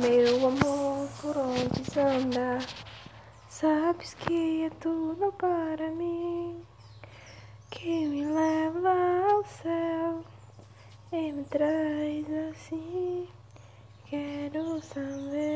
Meu amor, por onde anda? Sabes que é tudo para mim, que me leva ao céu e me traz assim. Quero saber.